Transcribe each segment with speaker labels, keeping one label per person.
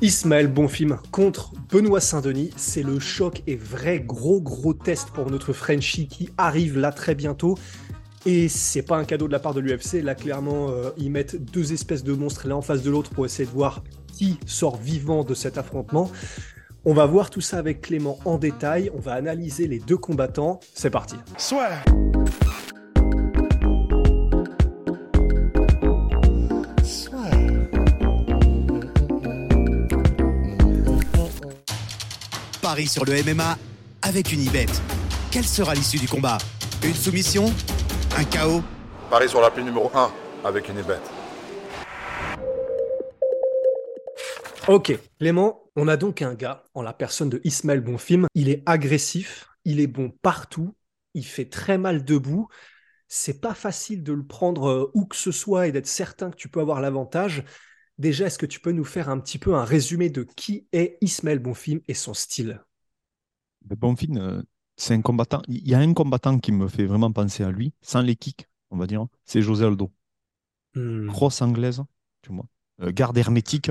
Speaker 1: Ismaël Bonfim contre Benoît Saint-Denis, c'est le choc et vrai gros gros test pour notre Frenchie qui arrive là très bientôt. Et c'est pas un cadeau de la part de l'UFC, là clairement euh, ils mettent deux espèces de monstres l'un en face de l'autre pour essayer de voir qui sort vivant de cet affrontement. On va voir tout ça avec Clément en détail, on va analyser les deux combattants. C'est parti.
Speaker 2: Soit.
Speaker 3: Paris sur le MMA avec une ibet. Quelle sera l'issue du combat? Une soumission? Un chaos?
Speaker 2: Paris sur la pluie numéro 1 avec une bête.
Speaker 1: Ok, Clément, on a donc un gars en la personne de Ismaël Bonfim. Il est agressif, il est bon partout, il fait très mal debout. C'est pas facile de le prendre euh, où que ce soit et d'être certain que tu peux avoir l'avantage. Déjà, est-ce que tu peux nous faire un petit peu un résumé de qui est Ismaël Bonfim et son style?
Speaker 4: Bonfim, euh, c'est un combattant. Il y a un combattant qui me fait vraiment penser à lui, sans les kicks, on va dire. C'est José Aldo.
Speaker 1: Hmm.
Speaker 4: Crosse anglaise, tu vois. Euh, garde hermétique.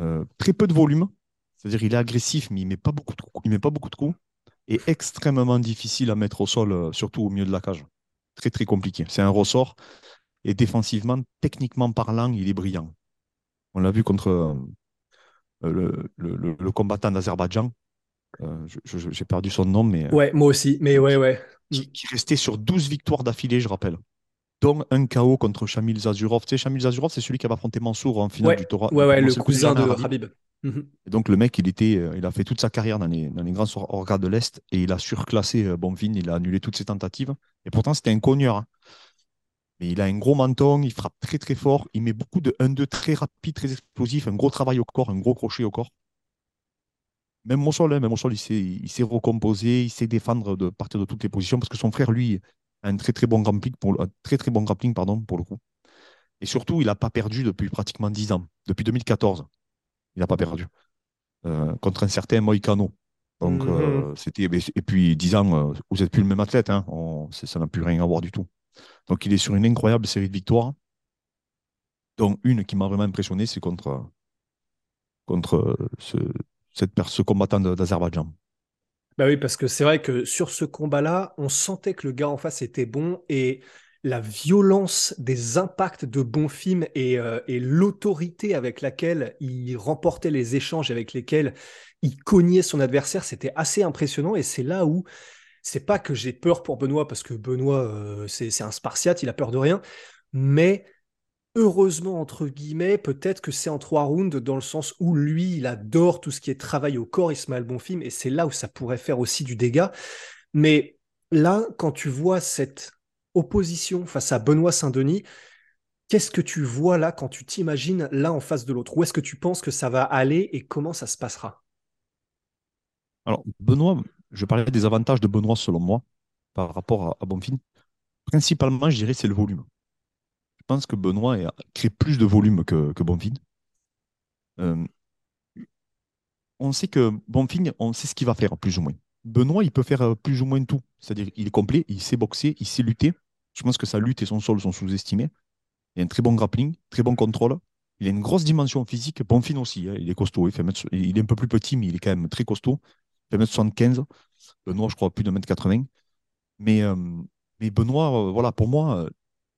Speaker 4: euh, très peu de volume. C'est-à-dire il est agressif, mais il ne met, pas beaucoup de coups- il met pas beaucoup de coups. Et extrêmement difficile à mettre au sol, euh, surtout au milieu de la cage. Très, très compliqué. C'est un ressort. Et défensivement, techniquement parlant, il est brillant. On l'a vu contre le, le- le- le combattant d'Azerbaïdjan. Euh, J'ai perdu son nom, mais euh,
Speaker 1: Ouais, moi aussi, mais ouais, ouais.
Speaker 4: qui, qui restait sur 12 victoires d'affilée, je rappelle. Dont un KO contre Shamil Zazurov. Tu sais, Shamil Zazurov, c'est celui qui avait affronté Mansour en finale
Speaker 1: Ouais,
Speaker 4: du Torah.
Speaker 1: Ouais, ouais, le cousin de
Speaker 4: Habib.
Speaker 1: Mhm.
Speaker 4: Et donc le mec, il était, euh, il a fait toute sa carrière dans les, dans les grands or- orgas de l'Est et il a surclassé Bonfim, il a annulé toutes ses tentatives. Et pourtant, c'était un cogneur. hein. Mais il a un gros menton, il frappe très très fort, il met beaucoup de 1-2 très rapide, très explosif, un gros travail au corps, un gros crochet au corps. Même au sol, hein, même il s'est il s'est recomposé, il sait défendre de partir de toutes les positions parce que son frère, lui, a un très très bon grappling pour, le- un très très bon grappling, pardon, pour le coup. Et surtout, il n'a pas perdu depuis pratiquement 10 ans, depuis 2014 il n'a pas perdu. Euh, contre un certain Moïcano. Donc,
Speaker 1: Mhm.
Speaker 4: euh, c'était. Et puis, 10 ans, euh, vous n'êtes plus le même athlète. Hein. On- ça n'a plus rien à voir du tout. Donc, il est sur une incroyable série de victoires. dont une qui m'a vraiment impressionné, c'est contre, contre ce, cette, ce combattant d'Azerbaïdjan.
Speaker 1: Bah oui, parce que c'est vrai que sur ce combat-là, on sentait que le gars en face était bon et la violence des impacts de Bonfim et, euh, et l'autorité avec laquelle il remportait les échanges, avec lesquels il cognait son adversaire, c'était assez impressionnant et c'est là où c'est pas que j'ai peur pour Benoît parce que Benoît, euh, c'est un Spartiate, il a peur de rien, mais heureusement, entre guillemets, peut-être que c'est en trois rounds dans le sens où lui, il adore tout ce qui est travail au corps, Ismaël Bonfim, et c'est là où ça pourrait faire aussi du dégât. Mais là, quand tu vois cette opposition face à Benoît Saint-Denis, qu'est-ce que tu vois là quand tu t'imagines l'un en face de l'autre? Où est-ce que tu penses que ça va aller et comment ça se passera?
Speaker 4: Alors, Benoît, je parlais des avantages de Benoît selon moi par rapport à, à Bonfim. Principalement, je dirais, c'est le volume. Je pense que Benoît a- crée plus de volume que, que. Euh, on sait que Bonfim, on sait ce qu'il va faire, plus ou moins. Benoît, il peut faire euh, plus ou moins tout. C'est-à-dire, il est complet, il sait boxer, il sait lutter. Je pense que sa lutte et son sol sont sous-estimés. Il a un très bon grappling, très bon contrôle. Il a une grosse dimension physique. Bonfim aussi, hein, il est costaud. Il, fait il est un peu plus petit, mais il est quand même très costaud. Il fait 1m75. Benoît, je crois, plus de 1m80. Mais, euh, mais Benoît, voilà, pour moi,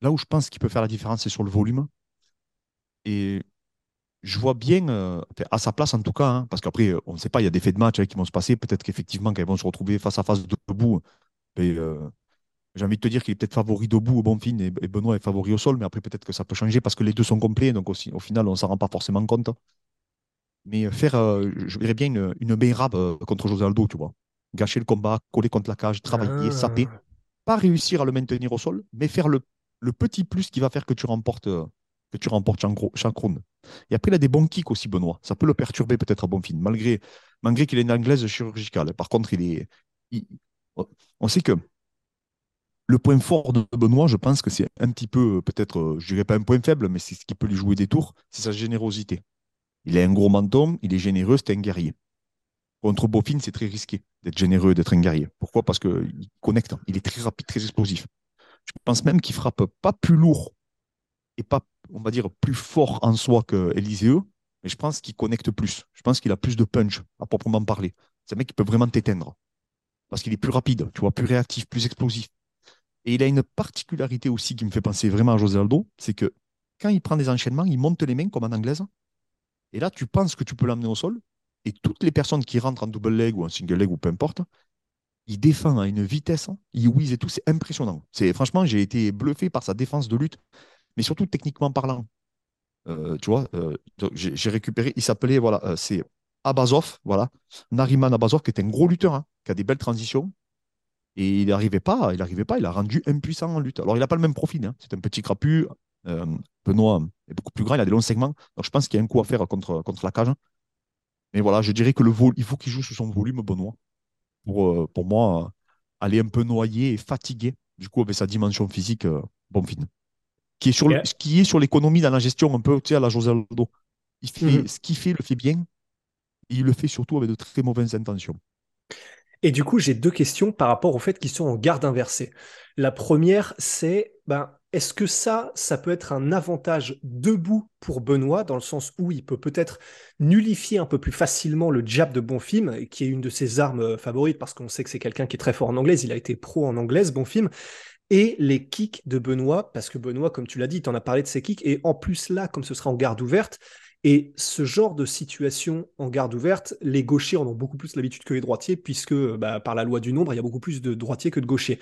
Speaker 4: là où je pense qu'il peut faire la différence, c'est sur le volume. Et je vois bien, euh, à sa place en tout cas, hein, parce qu'après, euh, on ne sait pas, il y a des faits de match hein, qui vont se passer. Peut-être qu'effectivement, quand ils vont se retrouver face à face debout, ben, euh, j'ai envie de te dire qu'il est peut-être favori debout au bon fin et, et Benoît est favori au sol, mais après, peut-être que ça peut changer parce que les deux sont complets. Donc, aussi, au final, on ne s'en rend pas forcément compte. Mais faire, euh, je verrais bien une, une euh, contre José Aldo, tu vois. Gâcher le combat, coller contre la cage, travailler,
Speaker 1: Ah.
Speaker 4: saper. Pas réussir à le maintenir au sol, mais faire le, le petit plus qui va faire que tu remportes, euh, que tu remportes. Et après, il a des bons kicks aussi, Benoît. Ça peut le perturber peut-être à Bonfim, malgré, malgré qu'il ait une anglaise chirurgicale. Par contre, il est, on sait que le point fort de Benoît, je pense que c'est un petit peu, peut-être, euh, je dirais pas un point faible, mais c'est ce qui peut lui jouer des tours, c'est sa générosité. Il a un gros menton, il est généreux, c'est un guerrier. Contre Bofin, c'est très risqué d'être généreux, d'être un guerrier. Pourquoi? Parce qu'il connecte, il est très rapide, très explosif. Je pense même qu'il frappe pas plus lourd et pas, on va dire, plus fort en soi que mais je pense qu'il connecte plus. Je pense qu'il a plus de punch, à proprement parler. C'est un mec qui peut vraiment t'éteindre. Parce qu'il est plus rapide, tu vois, plus réactif, plus explosif. Et il a une particularité aussi qui me fait penser vraiment à José Aldo, c'est que quand il prend des enchaînements, il monte les mains comme en anglaise. Et là, tu penses que tu peux l'amener au sol. Et toutes les personnes qui rentrent en double leg ou en single leg ou peu importe, il défend à une vitesse, il whiz et tout, c'est impressionnant. C'est franchement, j'ai été bluffé par sa défense de lutte, mais surtout techniquement parlant. Euh, tu vois, euh, j'ai récupéré, il s'appelait, voilà, euh, c'est Abazov, voilà, Nariman Abazov, qui est un gros lutteur, hein, qui a des belles transitions. Et il n'arrivait pas, il n'arrivait pas, il a rendu impuissant en lutte. Alors, il n'a pas le même profil, hein, c'est un petit crapu. Benoît est beaucoup plus grand, il a des longs segments. Donc, je pense qu'il y a un coup à faire contre, contre la cage. Mais voilà, je dirais que le vol, il faut qu'il joue sur son volume, Benoît. Pour, pour moi, aller un peu noyé et fatigué, du coup, avec sa dimension physique, bon film qui est sur, qui est sur l'économie dans la gestion, un peu, tu sais, à la José Aldo. Il fait, mhm. Ce qu'il fait, il le fait bien. Et il le fait surtout avec de très mauvaises intentions.
Speaker 1: Et du coup, j'ai deux questions par rapport au fait qu'ils sont en garde inversée. La première, c'est ben, est-ce que ça, ça peut être un avantage debout pour Benoît, dans le sens où il peut peut-être nullifier un peu plus facilement le jab de Bonfim, qui est une de ses armes euh, favorites, parce qu'on sait que c'est quelqu'un qui est très fort en anglaise, il a été pro en anglaise, Bonfim, et les kicks de Benoît, parce que Benoît, comme tu l'as dit, tu en as parlé de ses kicks, et en plus là, comme ce sera en garde ouverte, et ce genre de situation en garde ouverte, les gauchers en ont beaucoup plus l'habitude que les droitiers, puisque bah, par la loi du nombre, il y a beaucoup plus de droitiers que de gauchers.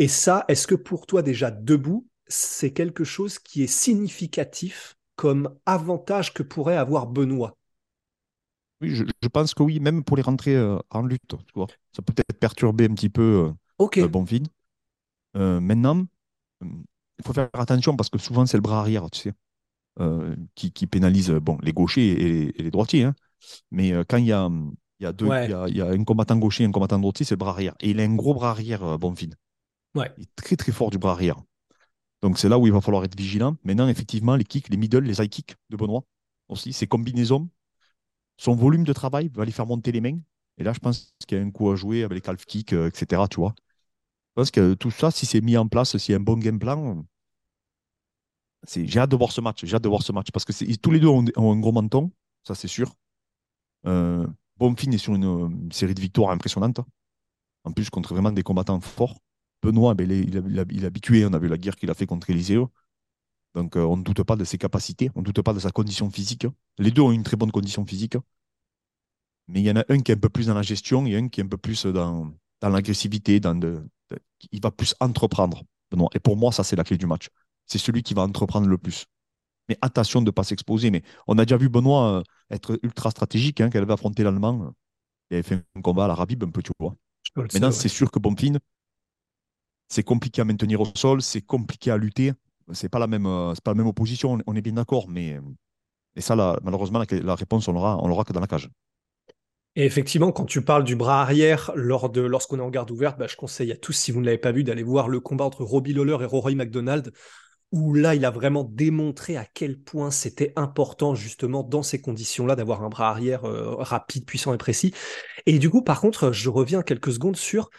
Speaker 1: Et ça, est-ce que pour toi déjà debout, c'est quelque chose qui est significatif comme avantage que pourrait avoir Benoît?
Speaker 4: Oui, je, pense que oui, même pour les rentrer euh, en lutte, tu vois. ça peut être perturber un petit peu euh,
Speaker 1: Ok.
Speaker 4: le bon vide. Euh, maintenant, euh, il faut faire attention parce que souvent c'est le bras arrière, tu sais, euh, qui, pénalise bon, les gauchers et, les droitiers. Hein. Mais quand il y a, il y, a deux, il, y a, un combattant gaucher et un combattant droitier, c'est le bras arrière. Et il a un gros bras arrière, Bonfin.
Speaker 1: Ouais.
Speaker 4: Il est très très fort du bras arrière. Donc c'est là où il va falloir être vigilant. Maintenant, effectivement, les kicks, les middle, les high kicks de Benoît aussi, ces combinaisons, son volume de travail va lui faire monter les mains. Et là, je pense qu'il y a un coup à jouer avec les calf kicks, etc. Tu vois. Pense que tout ça, si c'est mis en place, s'il y a un bon game plan, j'ai hâte de voir ce match. J'ai hâte de voir ce match parce que tous les deux ont, un gros menton, ça c'est sûr. Euh, est sur une, série de victoires impressionnantes. En plus, contre vraiment des combattants forts. Benoît, ben, il, est, habitué. On a vu la guerre qu'il a fait contre Eliseo. Donc, euh, on ne doute pas de ses capacités. On ne doute pas de sa condition physique. Les deux ont une très bonne condition physique. Mais il y en a un qui est un peu plus dans la gestion et un qui est un peu plus dans, l'agressivité, dans il va plus entreprendre. Et pour moi, ça, c'est la clé du match. C'est celui qui va entreprendre le plus. Mais attention de ne pas s'exposer. Mais on a déjà vu Benoît euh, être ultra stratégique hein, quand elle avait affronté l'Allemand. Il avait fait un combat à la Rabib un peu, tu vois. Maintenant, c'est sûr que Bonfin, c'est compliqué à maintenir au sol, c'est compliqué à lutter. C'est pas la même, euh, pas la même opposition, on est bien d'accord, mais et ça, malheureusement, la, réponse, on l'aura, on l'aura que dans la cage.
Speaker 1: Et effectivement, quand tu parles du bras arrière lors de lorsqu'on est en garde ouverte, bah, je conseille à tous, si vous ne l'avez pas vu, d'aller voir le combat entre Robbie Lawler et Rory McDonald, où là, il a vraiment démontré à quel point c'était important justement dans ces conditions-là d'avoir un bras arrière euh, rapide, puissant et précis. Et du coup, par contre, je reviens quelques secondes sur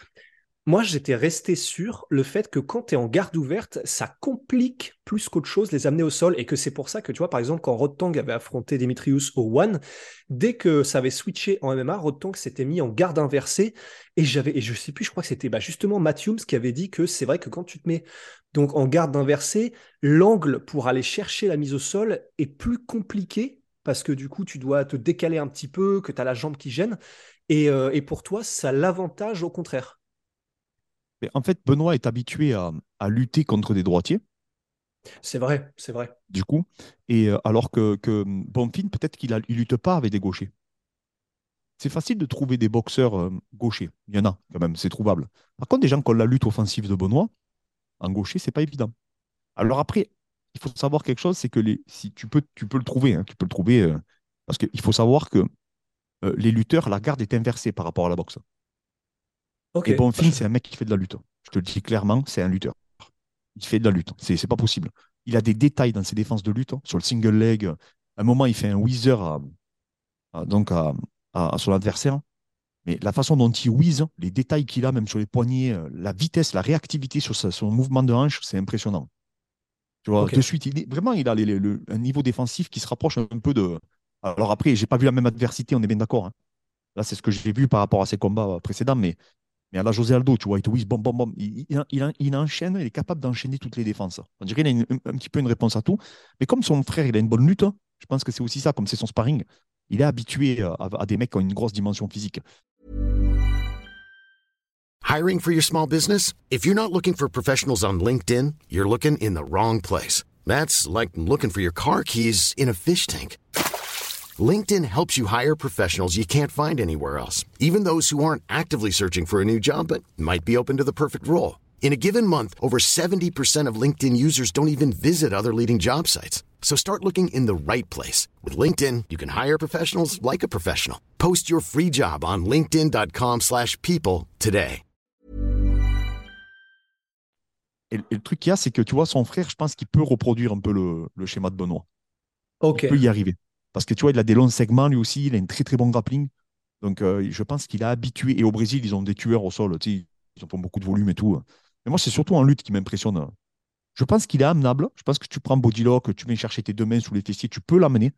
Speaker 1: moi, j'étais resté sur le fait que quand tu es en garde ouverte, ça complique plus qu'autre chose les amener au sol et que c'est pour ça que tu vois, par exemple, quand Rotang avait affronté Demetrius au One, dès que ça avait switché en MMA, Rotang s'était mis en garde inversée et j'avais, et je sais plus, je crois que c'était bah, justement Matthews qui avait dit que c'est vrai que quand tu te mets donc en garde inversée, l'angle pour aller chercher la mise au sol est plus compliqué parce que du coup, tu dois te décaler un petit peu, que tu as la jambe qui gêne. Et, euh, et pour toi, ça l'avantage au contraire
Speaker 4: en fait, Benoît est habitué à, lutter contre des droitiers.
Speaker 1: C'est vrai, c'est vrai.
Speaker 4: Du coup, et euh, alors que, que Bonfin, peut-être qu'il ne lutte pas avec des gauchers. C'est facile de trouver des boxeurs euh, gauchers. Il y en a quand même, c'est trouvable. Par contre, des gens qui ont la lutte offensive de Benoît, en gaucher, c'est pas évident. Alors après, il faut savoir quelque chose, c'est que les, si tu peux, tu peux le trouver, hein, tu peux le trouver, euh, parce qu'il faut savoir que euh, les lutteurs, la garde est inversée par rapport à la boxe.
Speaker 1: Ok.
Speaker 4: Et Bonfim, c'est un mec qui fait de la lutte. Je te le dis clairement, c'est un lutteur. Il fait de la lutte. C'est c'est pas possible. Il a des détails dans ses défenses de lutte. hein, Sur le single leg, à un moment, il fait un whizzer à, à- donc à, son adversaire. Mais la façon dont il whiz, les détails qu'il a, même sur les poignets, euh, la vitesse, la réactivité sur sa- son mouvement de hanche, c'est impressionnant. Tu vois, de suite, il est- vraiment, il a les- les- le- un niveau défensif qui se rapproche un peu de. Alors après, j'ai pas vu la même adversité, on est bien d'accord. hein. Là, c'est ce que j'ai vu par rapport à ses combats précédents, mais, mais à la José Aldo, tu vois, il bom, bom, bom. Il, il, il- enchaîne, il est capable d'enchaîner toutes les défenses. On dirait qu'il a une- un, petit peu une réponse à tout. Mais comme son frère, il a une bonne lutte, hein, je pense que c'est aussi ça, comme c'est son sparring, il est habitué à, à des mecs qui ont une grosse dimension physique.
Speaker 5: Hiring for your small business? If you're not looking for professionals on LinkedIn, you're looking in the wrong place. That's like looking for your car keys in a fish tank. LinkedIn helps you hire professionals you can't find anywhere else, even those who aren't actively searching for a new job but might be open to the perfect role. In a given month, over 70% of LinkedIn users don't even visit other leading job sites. So start looking in the right place. With LinkedIn, you can hire professionals like a professional. Post your free job on linkedin.com/people slash people today.
Speaker 4: Et, et le truc qu'il y a, c'est que tu vois, son frère, je pense qu'il peut reproduire un peu le, le schéma de Benoît.
Speaker 1: Ok.
Speaker 4: Il peut y arriver. Parce que tu vois, il a des longs segments lui aussi, il a une très très bon grappling. Donc euh, je pense qu'il a habitué. Et au Brésil, ils ont des tueurs au sol, tu ils ont pas beaucoup de volume et tout. Mais moi, c'est surtout en lutte qui m'impressionne. Je pense qu'il est amenable. Je pense que tu prends Bodylock, tu viens chercher tes deux mains sous les fessiers, tu peux l'amener.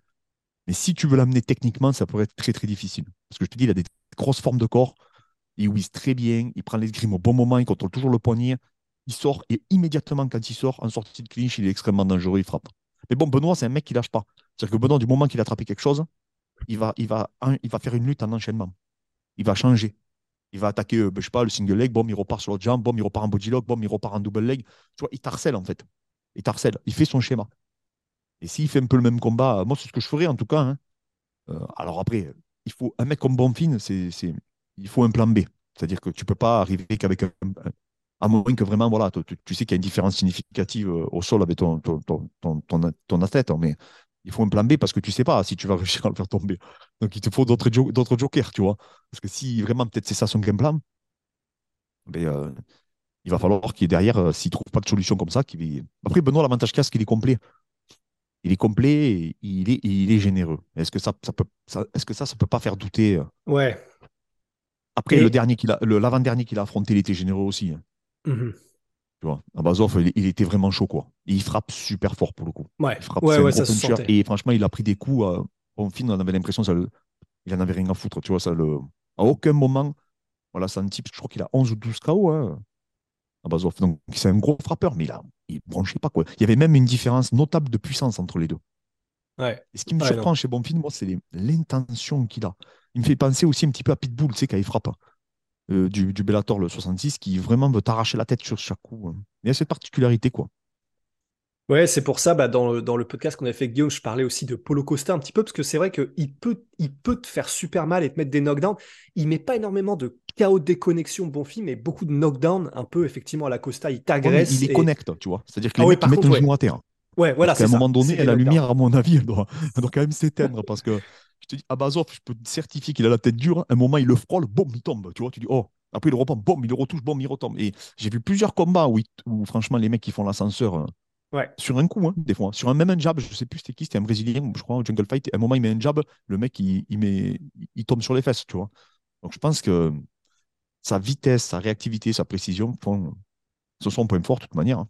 Speaker 4: Mais si tu veux l'amener techniquement, ça pourrait être très très difficile. Parce que je te dis, il a des grosses formes de corps. Il whiz très bien, il prend l'escrime au bon moment, il contrôle toujours le poignet. Il sort et immédiatement, quand il sort, en sortie de clinch, il est extrêmement dangereux, il frappe. Mais bon, Benoît, c'est un mec qui lâche pas. C'est-à-dire que Benoît, du moment qu'il a attrapé quelque chose, il va, il, va, il va faire une lutte en enchaînement. Il va changer. Il va attaquer, euh, ben, je sais pas, le single leg, bon, il repart sur l'autre jambe, bon, il repart en body lock, bon, il repart en double leg. Tu vois, il t'harcèle en fait. Il t'harcèle. Il fait son schéma. Et s'il fait un peu le même combat, moi, c'est ce que je ferais en tout cas. hein. Euh, alors après, il faut un mec comme Bonfim, c'est, il faut un plan B. C'est-à-dire que tu peux pas arriver qu'avec un, à moins que vraiment, voilà, tu, tu- sais qu'il y a une différence significative euh, au sol avec ton, ton, ton, ton, ton- ton athlète, hein, mais il faut un plan B parce que tu sais pas si tu vas réussir à le faire tomber. Donc il te faut d'autres jo- d'autres jokers, tu vois. Parce que si vraiment peut-être c'est ça son game plan, ben, euh, il va falloir qu'il est derrière, euh, s'il trouve pas de solution comme ça, qu'il Après, Benoît, l'avantage qu'il a, c'est qu'il est complet. Il est complet et il est, il est généreux. Est-ce que ça, ça peut, ça- est-ce que ça, ça peut pas faire douter euh?
Speaker 1: Ouais.
Speaker 4: Après,
Speaker 1: Et-
Speaker 4: le dernier qu'il a, le- l'avant-dernier qu'il a affronté, il était généreux aussi. hein,
Speaker 1: Mhm.
Speaker 4: Tu vois. Abazov, il, il était vraiment chaud, quoi. Et il frappe super fort pour le coup.
Speaker 1: Ouais.
Speaker 4: Il frappe,
Speaker 1: Ouais, ça se.
Speaker 4: Et franchement, il a pris des coups. Euh, on avait l'impression ça le- il en avait rien à foutre. Tu vois, ça le... À aucun moment, voilà, c'est un type, je crois qu'il a 11 ou 12 KO. Hein, Abazov. Donc, c'est un gros frappeur, mais il il branchait pas, quoi. Il y avait même une différence notable de puissance entre les deux.
Speaker 1: Ouais.
Speaker 4: Et ce qui me surprend
Speaker 1: non.
Speaker 4: chez Bonfim, moi, c'est les- l'intention qu'il a. Il me fait penser aussi un petit peu à Pitbull, tu sais, quand il frappe. Euh, du, du Bellator, le 66, qui vraiment veut t'arracher la tête sur chaque coup. hein. Il y a cette particularité, quoi.
Speaker 1: Ouais, c'est pour ça, bah, dans, le, dans le podcast qu'on avait fait avec Guillaume, je parlais aussi de Polo Costa un petit peu, parce que c'est vrai qu'il peut, il peut te faire super mal et te mettre des knockdowns. Il met pas énormément de chaos de déconnexion, bon film, mais beaucoup de knockdowns, un peu effectivement à la Costa, il
Speaker 4: Ouais,
Speaker 1: t'agresse.
Speaker 4: il les
Speaker 1: et-
Speaker 4: connecte, tu vois. C'est-à-dire que
Speaker 1: Ah
Speaker 4: mettent
Speaker 1: contre,
Speaker 4: un
Speaker 1: ouais.
Speaker 4: genou à terre.
Speaker 1: Ouais, voilà, c'est
Speaker 4: un
Speaker 1: ça.
Speaker 4: moment donné, la lumière, à mon avis, elle doit, elle doit quand même s'éteindre parce que je te dis, Abazov, je peux te certifier qu'il a la tête dure. Un moment, il le frôle, boum, il tombe. Tu vois, tu dis, oh. Après, il le reprend, boum, il le retouche, boum, il retombe. Et j'ai vu plusieurs combats où, franchement, les mecs qui font l'ascenseur euh,
Speaker 1: Ouais.
Speaker 4: sur un coup, hein, des fois. Sur un même un jab, je sais plus c'était qui, c'était un Brésilien, je crois, au Jungle Fight. À un moment, il met un jab, le mec, il, il met, il tombe sur les fesses, tu vois. Donc, je pense que sa vitesse, sa réactivité, sa précision font, ce sont un point fort, de toute manière. hein.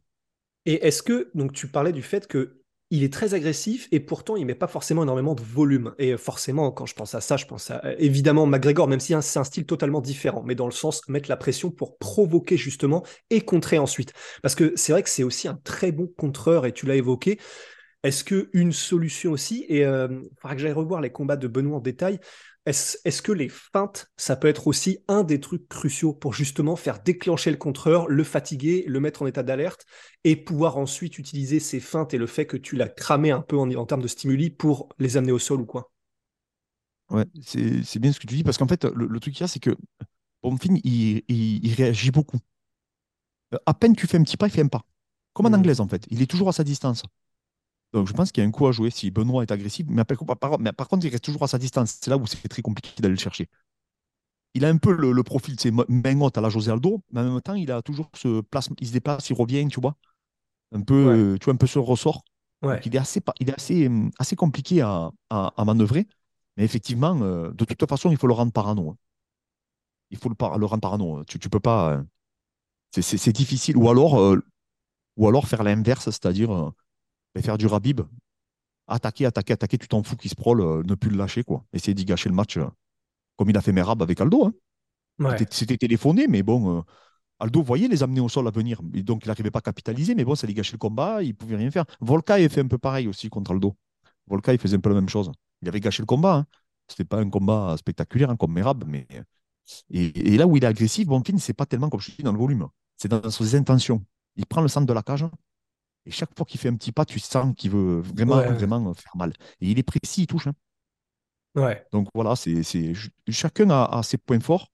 Speaker 1: Et est-ce que, donc tu parlais du fait que il est très agressif et pourtant il met pas forcément énormément de volume. Et euh, forcément, quand je pense à ça, je pense à euh, évidemment McGregor, même si hein, c'est un style totalement différent, mais dans le sens mettre la pression pour provoquer justement et contrer ensuite. Parce que c'est vrai que c'est aussi un très bon contreur et tu l'as évoqué. Est-ce que une solution aussi, et euh, il faudra que j'aille revoir les combats de Benoît en détail, est-ce que les feintes, ça peut être aussi un des trucs cruciaux pour justement faire déclencher le contreur, le fatiguer, le mettre en état d'alerte et pouvoir ensuite utiliser ces feintes et le fait que tu l'as cramé un peu en, en termes de stimuli pour les amener au sol ou quoi?
Speaker 4: Ouais, c'est bien ce que tu dis, parce qu'en fait, le, le truc qu'il y a, c'est que Bonfim, il, il, il réagit beaucoup. Euh, À peine tu fais un petit pas, il fait un pas. Comme en
Speaker 1: Mhm.
Speaker 4: anglaise, en fait. Il est toujours à sa distance. Donc je pense qu'il y a un coup à jouer si Benoît est agressif. Mais par, par- mais par contre, il reste toujours à sa distance. C'est là où c'est très compliqué d'aller le chercher. Il a un peu le, le profil, c'est main haute à la José Aldo, mais en même temps, il a toujours ce place, il se déplace, il revient, tu vois. Un peu,
Speaker 1: Ouais.
Speaker 4: euh, tu vois, un peu ce ressort.
Speaker 1: Ouais.
Speaker 4: Donc il est assez, il est assez, hum, assez compliqué à, à, à manœuvrer. Mais effectivement, euh, de toute façon, il faut le rendre parano. hein. Il faut le, par- le rendre parano. hein. Tu, tu peux pas. euh, c'est- difficile. Ou alors, euh, ou alors faire l'inverse, c'est-à-dire faire du Rabib. Attaquer, attaquer, attaquer, tu t'en fous qu'il se prole, euh, ne plus le lâcher, quoi. Essayer d'y gâcher le match, euh, comme il a fait Merab avec Aldo. hein.
Speaker 1: Ouais.
Speaker 4: C'était- téléphoné, mais bon, euh, Aldo voyait les amener au sol à venir. Et donc, il n'arrivait pas à capitaliser, mais bon, ça lui gâchait le combat, il pouvait rien faire. Volka, il fait un peu pareil aussi contre Aldo. Volka, il faisait un peu la même chose. Il avait gâché le combat. Hein. C'était pas un combat spectaculaire hein, comme Merab, mais. Et, et là où il est agressif, Bonfim, c'est pas tellement, comme je dis, dans le volume. C'est dans ses intentions. Il prend le centre de la cage. Et chaque fois qu'il fait un petit pas, tu sens qu'il veut vraiment,
Speaker 1: Ouais.
Speaker 4: vraiment faire mal. Et il est précis, il touche. hein.
Speaker 1: Ouais.
Speaker 4: Donc voilà, c'est, c'est, ch- chacun a, a ses points forts.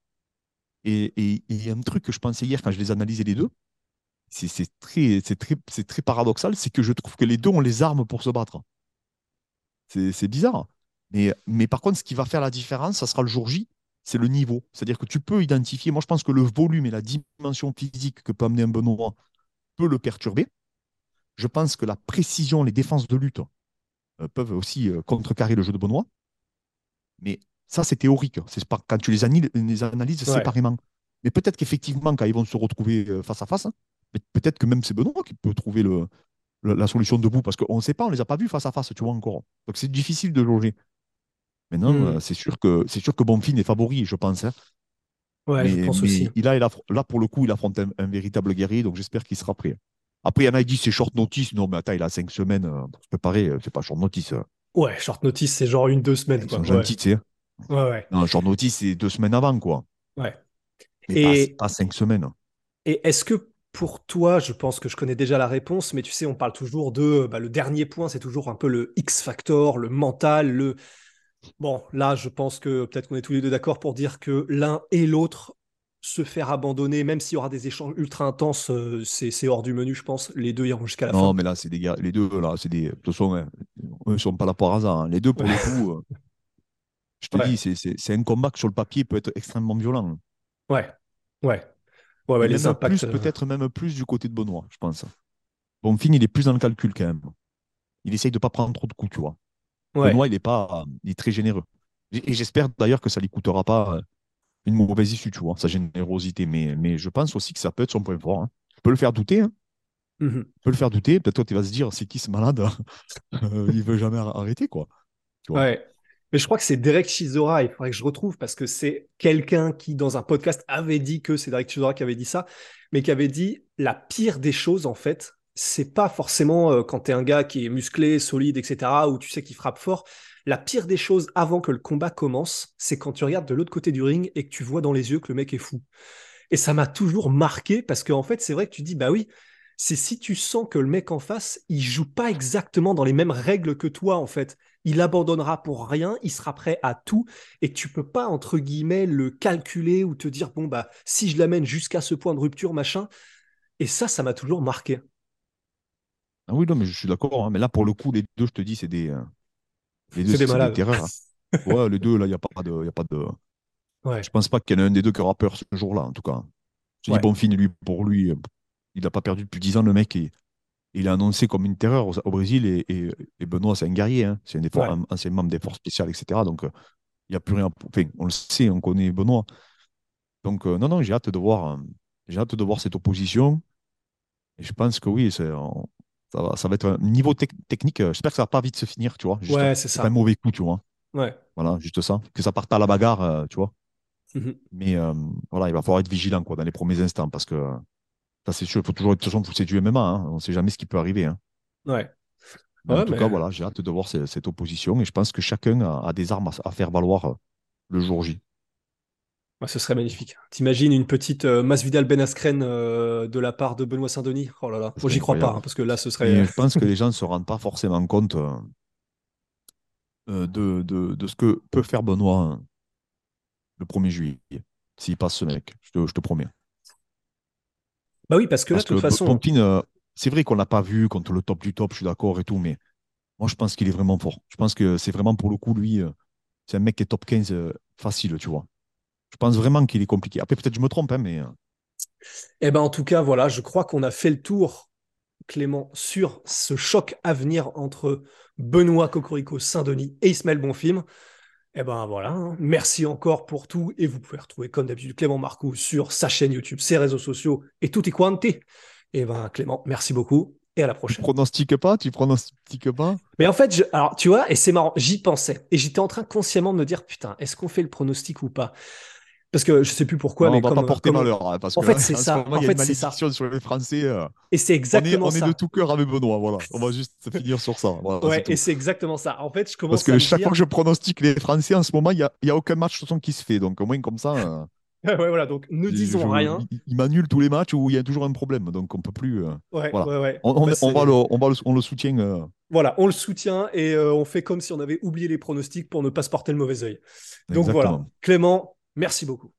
Speaker 4: Et il y a un truc que je pensais hier quand je les analysais les deux, c'est c'est très, c'est très, c'est très paradoxal, c'est que je trouve que les deux ont les armes pour se battre. C'est c'est bizarre. Mais, mais par contre, ce qui va faire la différence, ça sera le jour J, c'est le niveau. C'est-à-dire que tu peux identifier, moi je pense que le volume et la dimension physique que peut amener un Benoît peut le perturber. Je pense que la précision, les défenses de lutte euh, peuvent aussi euh, contrecarrer le jeu de Benoît. Mais ça, c'est théorique. C'est pas quand tu les, analyses
Speaker 1: Ouais.
Speaker 4: séparément. Mais peut-être qu'effectivement, quand ils vont se retrouver euh, face à face, hein, peut-être que même c'est Benoît qui peut trouver le, le- la solution debout, parce qu'on ne sait pas, on ne les a pas vus face à face, tu vois encore. Donc c'est difficile de jauger. Maintenant,
Speaker 1: Mm.
Speaker 4: euh, c'est sûr que c'est sûr que est favori, je pense. hein.
Speaker 1: Ouais, je pense
Speaker 4: mais
Speaker 1: aussi.
Speaker 4: il a, il aff- là, pour le coup, il affronte un, un véritable guerrier, donc j'espère qu'il sera prêt. Après, il y en a qui disent c'est short notice. Non, mais attends, il a cinq semaines euh, pour se préparer. euh, C'est pas short notice. euh.
Speaker 1: Ouais, short notice, c'est genre une, deux semaines,
Speaker 4: Ils
Speaker 1: quoi.
Speaker 4: sont
Speaker 1: Ouais.
Speaker 4: gentils, tu sais.
Speaker 1: Ouais, ouais.
Speaker 4: Non, short notice, c'est deux semaines avant, quoi.
Speaker 1: Ouais.
Speaker 4: Mais
Speaker 1: Et-
Speaker 4: pas, pas cinq semaines.
Speaker 1: Et est-ce que pour toi, je pense que je connais déjà la réponse, mais tu sais, on parle toujours de bah, le dernier point, c'est toujours un peu le X factor, le mental, le. Bon, là, je pense que peut-être qu'on est tous les deux d'accord pour dire que l'un et l'autre se faire abandonner, même s'il y aura des échanges ultra intenses, euh, c'est c'est hors du menu, je pense. Les deux iront jusqu'à la
Speaker 4: Non,
Speaker 1: fin.
Speaker 4: mais là, c'est des gars. Les deux, là, c'est des. De toute façon, hein, eux, ils sont pas là par hasard. hein. Les deux, pour le coup, euh, je te
Speaker 1: Ouais.
Speaker 4: dis, c'est- c'est c'est un combat qui, sur le papier, peut être extrêmement violent.
Speaker 1: Ouais, ouais. Ouais, les impacts.
Speaker 4: plus,
Speaker 1: euh,
Speaker 4: peut-être même plus du côté de Benoît, je pense. Bonfim, il est plus dans le calcul quand même. Il essaye de pas prendre trop de coups, tu vois. Benoît, il est pas, il est très généreux. Et j'espère d'ailleurs que ça lui coûtera pas une mauvaise issue, tu vois, sa générosité. Mais, mais je pense aussi que ça peut être son point fort. hein. Je peux le faire douter, hein. Je peux le faire douter. Peut-être toi, tu vas se dire, c'est qui ce malade? Euh, Il veut jamais ar- arrêter, quoi. Tu vois.
Speaker 1: Ouais. Mais je crois que c'est Derek Chisora, il faudrait que je retrouve parce que c'est quelqu'un qui, dans un podcast, avait dit que c'est Derek Chisora qui avait dit ça, mais qui avait dit la pire des choses, en fait, c'est pas forcément euh, quand t'es un gars qui est musclé, solide, etc., où tu sais qu'il frappe fort. La pire des choses avant que le combat commence, c'est quand tu regardes de l'autre côté du ring et que tu vois dans les yeux que le mec est fou. Et ça m'a toujours marqué parce qu'en fait, c'est vrai que tu dis, bah oui, c'est si tu sens que le mec en face, il joue pas exactement dans les mêmes règles que toi, en fait. Il abandonnera pour rien, il sera prêt à tout, et tu peux pas, entre guillemets, le calculer ou te dire, bon, bah, si je l'amène jusqu'à ce point de rupture, machin. Et ça, ça m'a toujours marqué.
Speaker 4: Ah oui, non, mais je suis d'accord. hein. Mais là, pour le coup, les deux, je te dis, c'est des, euh, les deux,
Speaker 1: C'est des
Speaker 4: terreurs. hein. Ouais, les deux, là, il n'y a pas de, y a pas de.
Speaker 1: Ouais.
Speaker 4: Je pense pas qu'il y en a un des deux qui aura peur ce jour-là, en tout cas. Je
Speaker 1: Ouais.
Speaker 4: dis Bonfim, lui, pour lui, euh, il n'a pas perdu depuis 10 ans, le mec. Et, il est annoncé comme une terreur au, au Brésil. Et, et- et Benoît, c'est un guerrier. hein. C'est un,
Speaker 1: Ouais.
Speaker 4: un ancien membre des forces spéciales, etc. Donc, euh, il n'y a plus rien. Enfin, on le sait, on connaît Benoît. Donc, euh, non, non, j'ai hâte de voir, euh, j'ai hâte de voir cette opposition. Et je pense que oui, c'est, on- ça, va, ça va être un niveau tec- technique. euh, J'espère que ça va pas vite se finir, tu vois. Juste,
Speaker 1: Ouais, c'est
Speaker 4: c'est
Speaker 1: ça.
Speaker 4: un mauvais coup, tu vois.
Speaker 1: Ouais.
Speaker 4: Voilà, juste ça. Que ça parte à la bagarre, euh, tu vois.
Speaker 1: Mhm.
Speaker 4: Mais euh, voilà, il va falloir être vigilant quoi, dans les premiers instants parce que euh, ça, c'est sûr, il faut toujours, de toute façon, c'est du MMA. hein. On ne sait jamais ce qui peut arriver. hein.
Speaker 1: Ouais.
Speaker 4: Mais
Speaker 1: Ouais,
Speaker 4: en tout
Speaker 1: mais-
Speaker 4: cas, voilà, j'ai hâte de voir ce- cette opposition et je pense que chacun a, a des armes à, à faire valoir euh, le jour J.
Speaker 1: Ouais, ce serait magnifique. T'imagines une petite euh, Masvidal Ben Askren euh, de la part de Benoît Saint-Denis? Oh là là. Moi, j'y crois pas, hein, parce que là, ce serait.
Speaker 4: Et je pense que les gens ne se rendent pas forcément compte euh, euh, de, de, de ce que peut faire Benoît hein, le 1er juillet, s'il passe ce mec, je te, je te promets.
Speaker 1: Bah oui, parce que là,
Speaker 4: Parce
Speaker 1: de toute
Speaker 4: que
Speaker 1: façon.
Speaker 4: Euh, c'est vrai qu'on l'a pas vu contre le top du top, je suis d'accord et tout, mais Moi, je pense qu'il est vraiment fort. Je pense que c'est vraiment pour le coup, lui, euh, c'est un mec qui est top 15 euh, facile, tu vois. Je pense vraiment qu'il est compliqué. Après, peut-être je me trompe, hein, mais. euh,
Speaker 1: Eh ben, en tout cas, voilà, je crois qu'on a fait le tour, Clément, sur ce choc à venir entre Benoît Cocorico Saint-Denis et Ismaël Bonfim. Eh ben voilà, hein. merci encore pour tout. Et vous pouvez retrouver, comme d'habitude, Clément Marcoux sur sa chaîne YouTube, ses réseaux sociaux et tout y quanti. Eh ben Clément, merci beaucoup et à la
Speaker 4: Tu
Speaker 1: prochaine.
Speaker 4: pronostiques pas? Tu pronostiques pas?
Speaker 1: Mais en fait, je- alors tu vois, et c'est marrant, j'y pensais. Et j'étais en train consciemment de me dire, putain, est-ce qu'on fait le pronostic ou pas? Parce que je sais plus pourquoi,
Speaker 4: Non,
Speaker 1: mais
Speaker 4: On va
Speaker 1: comme,
Speaker 4: pas porter
Speaker 1: comme-
Speaker 4: malheur. hein, parce
Speaker 1: En
Speaker 4: que
Speaker 1: fait, c'est ça.
Speaker 4: moment,
Speaker 1: En fait, c'est ça.
Speaker 4: sur les Français. euh.
Speaker 1: Et c'est
Speaker 4: On est,
Speaker 1: exactement
Speaker 4: on est
Speaker 1: ça.
Speaker 4: de tout cœur avec Benoît. Voilà. On va juste finir sur ça. Voilà,
Speaker 1: Ouais, et c'est exactement ça. En fait, je commence
Speaker 4: Parce que
Speaker 1: à
Speaker 4: chaque
Speaker 1: dire...
Speaker 4: fois que je pronostique les Français en ce moment, il n'y a, y a aucun match de toute façon, qui se fait. Donc au moins comme ça, euh,
Speaker 1: ouais, voilà, donc ne disons
Speaker 4: je-
Speaker 1: rien.
Speaker 4: il, m'annule tous les matchs où il y a toujours un problème. Donc on peut plus. euh,
Speaker 1: Ouais,
Speaker 4: Voilà.
Speaker 1: ouais, ouais.
Speaker 4: on, on-
Speaker 1: Bah,
Speaker 4: on va le, on va le, on le soutient. euh,
Speaker 1: Voilà, on le soutient et euh, on fait comme si on avait oublié les pronostics pour ne pas se porter le mauvais œil. Donc voilà,
Speaker 4: exactement.
Speaker 1: Clément, merci beaucoup.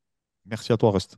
Speaker 4: Merci à toi, Reste.